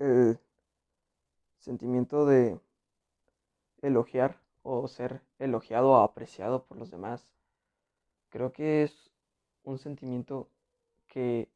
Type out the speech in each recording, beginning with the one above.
el sentimiento de elogiar o ser elogiado o apreciado por los demás, creo que es un sentimiento que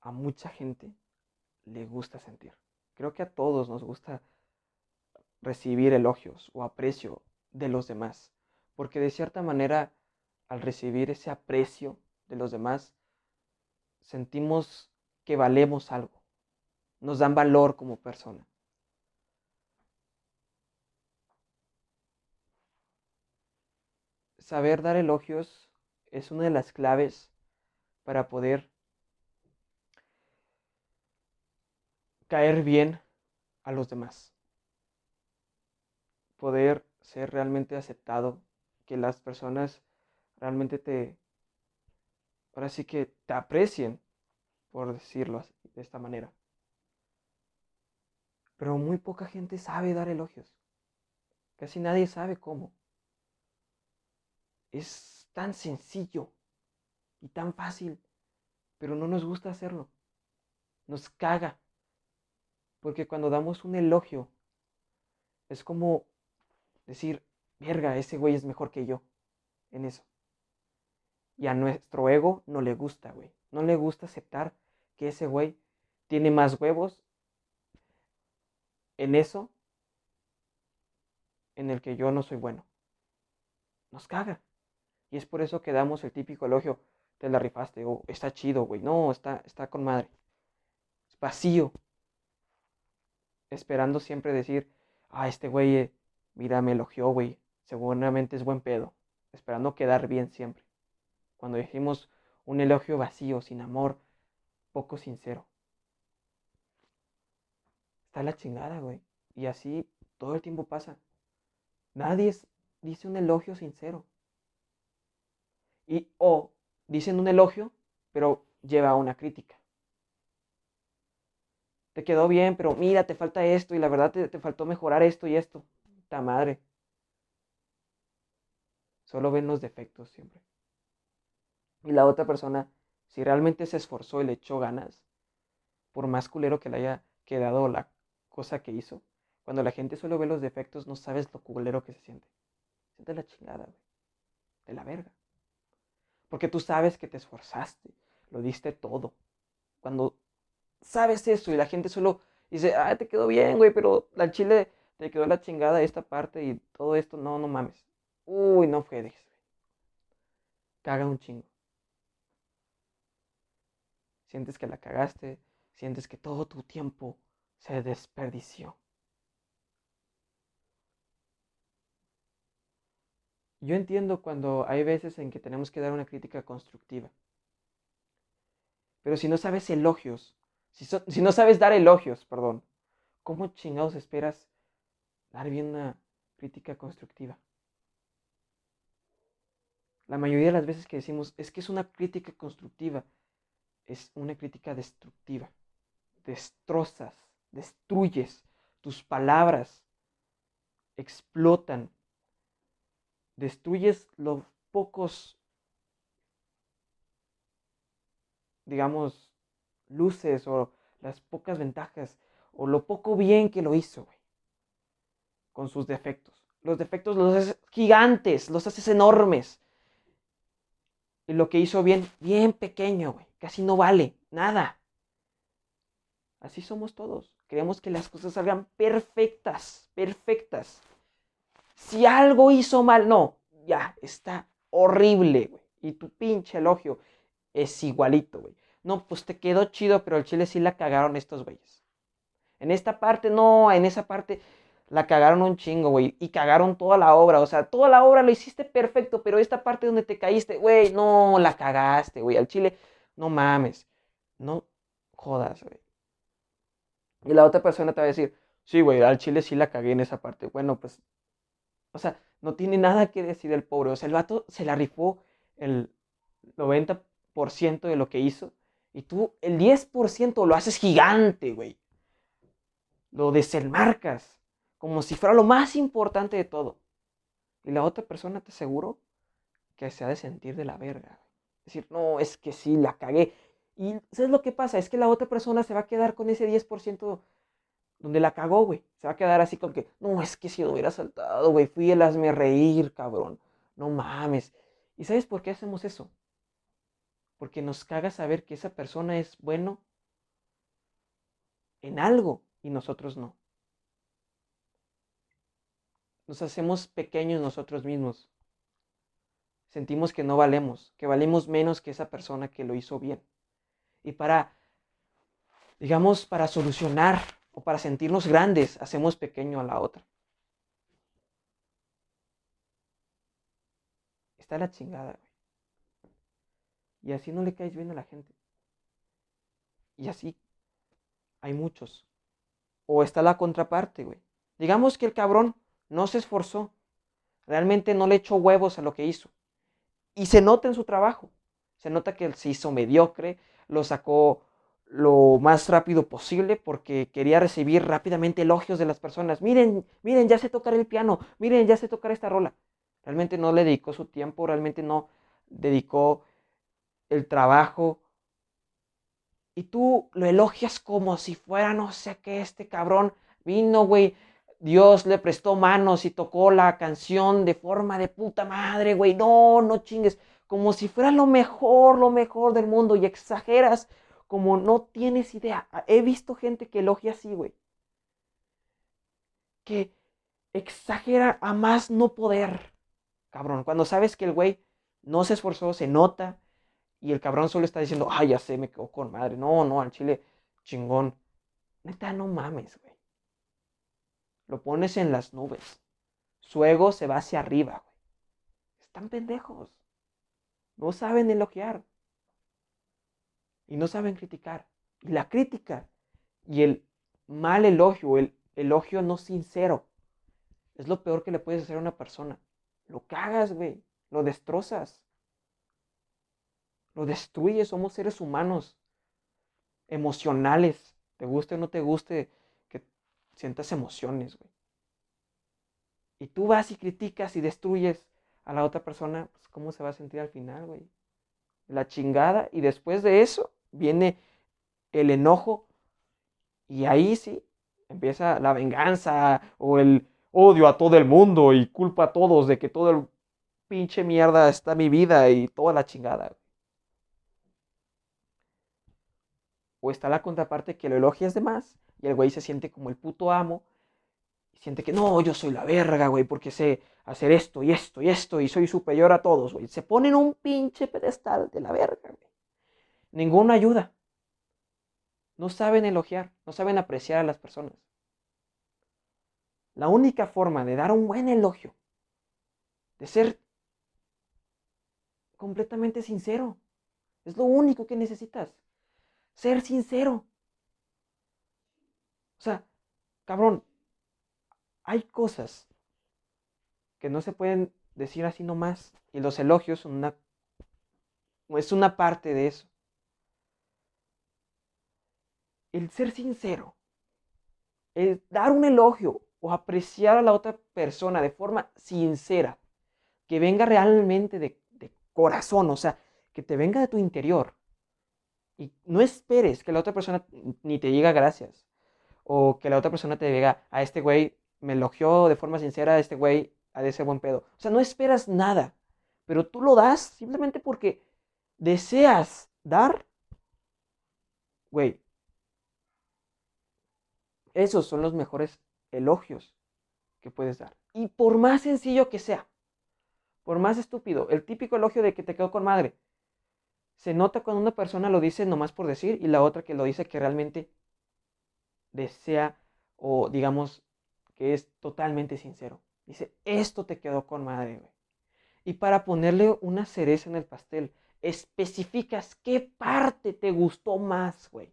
a mucha gente le gusta sentir. Creo que a todos nos gusta recibir elogios o aprecio de los demás, porque de cierta manera al recibir ese aprecio de los demás, sentimos que valemos algo, nos dan valor como persona. Saber dar elogios es una de las claves para poder caer bien a los demás. Poder ser realmente aceptado, que las personas realmente te, ahora sí que te aprecien, por decirlo de esta manera. Pero muy poca gente sabe dar elogios. Casi nadie sabe cómo. Es tan sencillo y tan fácil, pero no nos gusta hacerlo. Nos caga. Porque cuando damos un elogio, es como decir, verga, ese güey es mejor que yo en eso. Y a nuestro ego no le gusta, güey. No le gusta aceptar que ese güey tiene más huevos en eso en el que yo no soy bueno. Nos caga. Y es por eso que damos el típico elogio, te la rifaste, o está chido, güey. No, está, está con madre. Es vacío. Esperando siempre decir, ah, este güey, eh, mira, me elogió, güey. Seguramente es buen pedo. Esperando quedar bien siempre. Cuando decimos un elogio vacío, sin amor, poco sincero. Está la chingada, güey. Y así todo el tiempo pasa. Nadie dice un elogio sincero. Y o dicen un elogio, pero lleva a una crítica. Te quedó bien, pero mira, te falta esto y la verdad te, te faltó mejorar esto y esto. Ta madre. Solo ven los defectos siempre. Y la otra persona, si realmente se esforzó y le echó ganas, por más culero que le haya quedado la cosa que hizo, cuando la gente solo ve los defectos, no sabes lo culero que se siente. Siente la chingada, güey. De la verga. Porque tú sabes que te esforzaste, lo diste todo. Cuando sabes eso y la gente solo dice, ah, te quedó bien, güey, pero la chile te quedó la chingada esta parte y todo esto, no, no mames. Uy, no güey. Caga un chingo sientes que la cagaste, sientes que todo tu tiempo se desperdició. Yo entiendo cuando hay veces en que tenemos que dar una crítica constructiva. Pero si no sabes elogios, si, no sabes dar elogios, perdón, ¿cómo chingados esperas dar bien una crítica constructiva? La mayoría de las veces que decimos es que es una crítica constructiva, es una crítica destructiva. Destrozas, destruyes, tus palabras explotan, destruyes los pocos, digamos, luces o las pocas ventajas o lo poco bien que lo hizo, con sus defectos. Los defectos los haces gigantes, los haces enormes. Y lo que hizo bien, bien pequeño, casi no vale nada. Así somos todos. Queremos que las cosas salgan perfectas, perfectas. Si algo hizo mal, no, ya, está horrible, güey. Y tu pinche elogio es igualito, güey. No, pues te quedó chido, pero el chile sí la cagaron estos güeyes. En esta parte, no, en esa parte la cagaron un chingo, güey. Y cagaron toda la obra. O sea, toda la obra lo hiciste perfecto, pero esta parte donde te caíste, güey, no, la cagaste, güey. Al chile no mames. No jodas, güey. Y la otra persona te va a decir, sí, güey, al chile sí la cagué en esa parte. Bueno, pues, o sea, no tiene nada que decir el pobre. O sea, el vato se la rifó el 90% de lo que hizo. Y tú el 10% lo haces gigante, güey. Lo desenmarcas. Como si fuera lo más importante de todo. Y la otra persona te aseguro que se ha de sentir de la verga decir, no, es que sí, la cagué. Y ¿sabes lo que pasa? Es que la otra persona se va a quedar con ese 10% donde la cagó, güey. Se va a quedar así con que, no, es que si no hubiera saltado, güey, fui el hazme reír, cabrón. No mames. ¿Y sabes por qué hacemos eso? Porque nos caga saber que esa persona es bueno en algo y nosotros no. Nos hacemos pequeños nosotros mismos. Sentimos que no valemos, que valemos menos que esa persona que lo hizo bien. Y para, digamos, para solucionar o para sentirnos grandes, hacemos pequeño a la otra. Está la chingada, güey. Y así no le caes bien a la gente. Y así hay muchos. O está la contraparte, güey. Digamos que el cabrón no se esforzó. Realmente no le echó huevos a lo que hizo. Y se nota en su trabajo. Se nota que se hizo mediocre, lo sacó lo más rápido posible porque quería recibir rápidamente elogios de las personas. Miren, miren, ya sé tocar el piano, miren, ya sé tocar esta rola. Realmente no le dedicó su tiempo, realmente no dedicó el trabajo. Y tú lo elogias como si fuera, no sé qué, este cabrón vino, güey. Dios le prestó manos y tocó la canción de forma de puta madre, güey. No, no chingues. Como si fuera lo mejor, lo mejor del mundo. Y exageras como no tienes idea. He visto gente que elogia así, güey. Que exagera a más no poder. Cabrón, cuando sabes que el güey no se esforzó, se nota. Y el cabrón solo está diciendo, ay, ya sé, me quedo con madre. No, no, al chile, chingón. Neta, no mames, güey. Lo pones en las nubes. Su ego se va hacia arriba, güey. Están pendejos. No saben elogiar y no saben criticar. Y la crítica y el mal elogio, el elogio no sincero, es lo peor que le puedes hacer a una persona. Lo cagas, güey. Lo destrozas. Lo destruyes. Somos seres humanos. Emocionales. Te guste o no te guste que sientas emociones, güey. Y tú vas y criticas y destruyes a la otra persona, pues ¿cómo se va a sentir al final, güey? La chingada. Y después de eso, viene el enojo y ahí sí empieza la venganza o el odio a todo el mundo y culpa a todos de que todo el pinche mierda está mi vida y toda la chingada. O está la contraparte que lo elogias de más y el güey se siente como el puto amo siente que no, yo soy la verga, güey, porque sé hacer esto y esto y esto y soy superior a todos, güey. Se ponen un pinche pedestal de la verga, güey. Ninguna ayuda. No saben elogiar, no saben apreciar a las personas. La única forma de dar un buen elogio, de ser completamente sincero, es lo único que necesitas. Ser sincero. O sea, cabrón, hay cosas que no se pueden decir así nomás. Y los elogios son una, es una parte de eso el ser sincero, el dar un elogio o apreciar a la otra persona de forma sincera, que venga realmente de, corazón, o sea, que te venga de tu interior. Y no esperes que la otra persona ni te diga gracias. O que la otra persona te diga, a este güey me elogió de forma sincera, a este güey ha de ser buen pedo. O sea, no esperas nada. Pero tú lo das simplemente porque deseas dar. Güey, esos son los mejores elogios que puedes dar. Y por más sencillo que sea, por más estúpido, el típico elogio de que te quedó con madre, se nota cuando una persona lo dice nomás por decir y la otra que lo dice que realmente desea o digamos que es totalmente sincero. Dice, esto te quedó con madre, güey. Y para ponerle una cereza en el pastel, especificas qué parte te gustó más, güey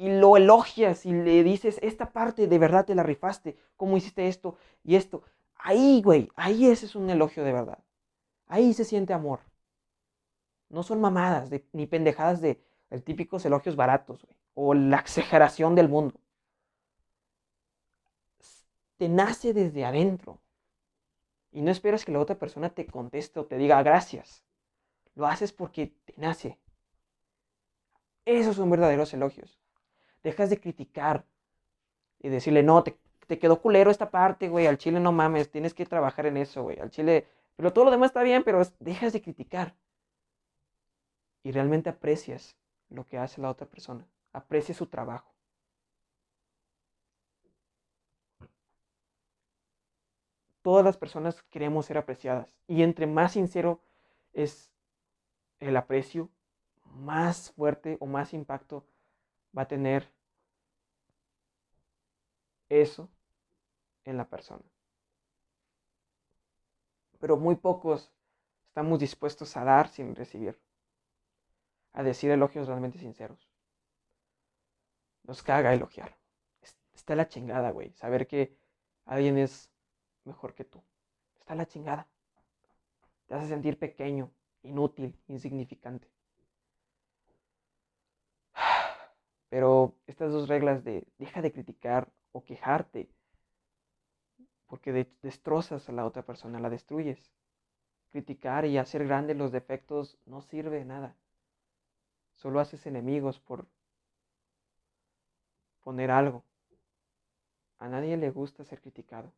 y lo elogias y le dices, esta parte de verdad te la rifaste, cómo hiciste esto y esto. Ahí, güey, ahí ese es un elogio de verdad. Ahí se siente amor. No son mamadas ni pendejadas de el típicos elogios baratos, güey, o la exageración del mundo. Te nace desde adentro. Y no esperas que la otra persona te conteste o te diga gracias. Lo haces porque te nace, Esos son verdaderos elogios. Dejas de criticar y decirle, no, te, te quedó culero esta parte, güey, al chile no mames, tienes que trabajar en eso, güey, al chile, pero todo lo demás está bien, pero dejas de criticar. Y realmente aprecias lo que hace la otra persona, aprecias su trabajo. Todas las personas queremos ser apreciadas y entre más sincero es el aprecio, más fuerte o más impacto va a tener eso en la persona. Pero muy pocos estamos dispuestos a dar sin recibir, a decir elogios realmente sinceros. Nos caga elogiar. Está la chingada, güey. Saber que alguien es mejor que tú. Está la chingada. Te hace sentir pequeño, inútil, insignificante. Pero estas dos reglas de deja de criticar o quejarte, porque destrozas a la otra persona, la destruyes. Criticar y hacer grandes los defectos no sirve de nada. Solo haces enemigos por poner algo. A nadie le gusta ser criticado.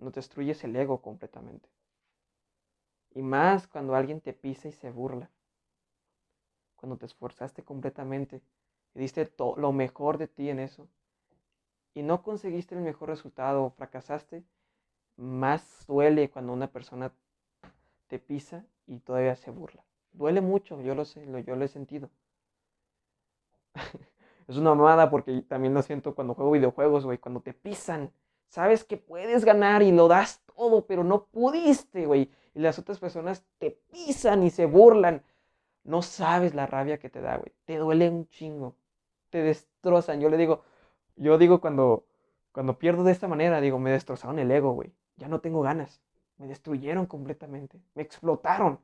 No destruyes el ego completamente. Y más cuando alguien te pisa y se burla. Cuando te esforzaste completamente y diste lo mejor de ti en eso. Y no conseguiste el mejor resultado o fracasaste, más duele cuando una persona te pisa y todavía se burla. Duele mucho, yo lo sé, yo lo he sentido. es una mamada porque también lo siento cuando juego videojuegos, güey, cuando te pisan. Sabes que puedes ganar y lo das todo, pero no pudiste, güey y las otras personas te pisan y se burlan. No sabes la rabia que te da, güey. Te duele un chingo. Te destrozan. Yo le digo, yo digo cuando, cuando pierdo de esta manera, digo, me destrozaron el ego, güey. Ya no tengo ganas. Me destruyeron completamente. Me explotaron.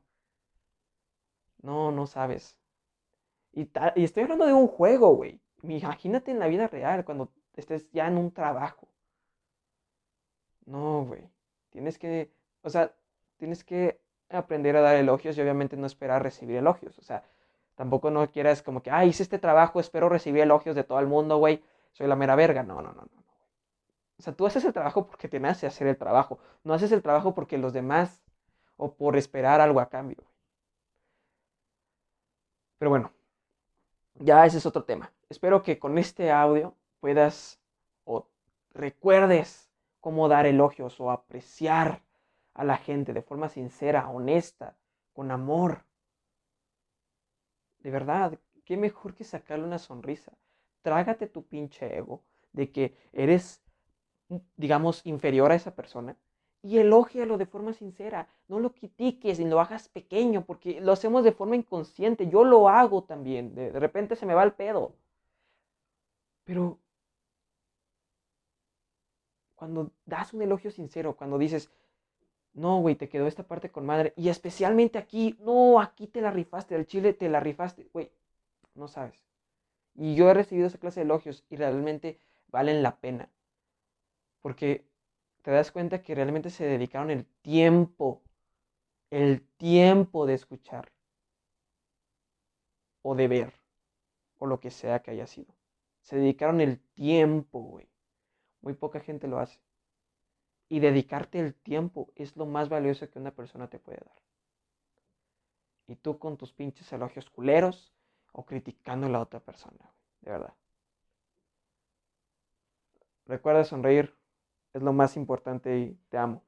No, no sabes. Y, y estoy hablando de un juego, güey. Imagínate en la vida real, cuando estés ya en un trabajo. No, güey. Tienes que, o sea, tienes que aprender a dar elogios y obviamente no esperar recibir elogios. O sea, tampoco no quieras como que, ah, hice este trabajo, espero recibir elogios de todo el mundo, güey, soy la mera verga. No, no, no, no. O sea, tú haces el trabajo porque te nace hacer el trabajo. No haces el trabajo porque los demás o por esperar algo a cambio. Pero bueno, ya ese es otro tema. Espero que con este audio puedas o recuerdes cómo dar elogios o apreciar a la gente de forma sincera, honesta, con amor. De verdad, qué mejor que sacarle una sonrisa. Trágate tu pinche ego de que eres, digamos, inferior a esa persona y elógialo de forma sincera. No lo critiques ni lo hagas pequeño porque lo hacemos de forma inconsciente. Yo lo hago también. De, repente se me va el pedo. Pero cuando das un elogio sincero, cuando dices, no, güey, te quedó esta parte con madre. Y especialmente aquí, no, aquí te la rifaste, del chile te la rifaste, güey, no sabes. Y yo he recibido esa clase de elogios y realmente valen la pena. Porque te das cuenta que realmente se dedicaron el tiempo, el tiempo de escuchar o de ver o lo que sea que haya sido. Se dedicaron el tiempo, güey. Muy poca gente lo hace. Y dedicarte el tiempo es lo más valioso que una persona te puede dar. Y tú con tus pinches elogios culeros o criticando a la otra persona, de verdad. Recuerda sonreír, es lo más importante y te amo.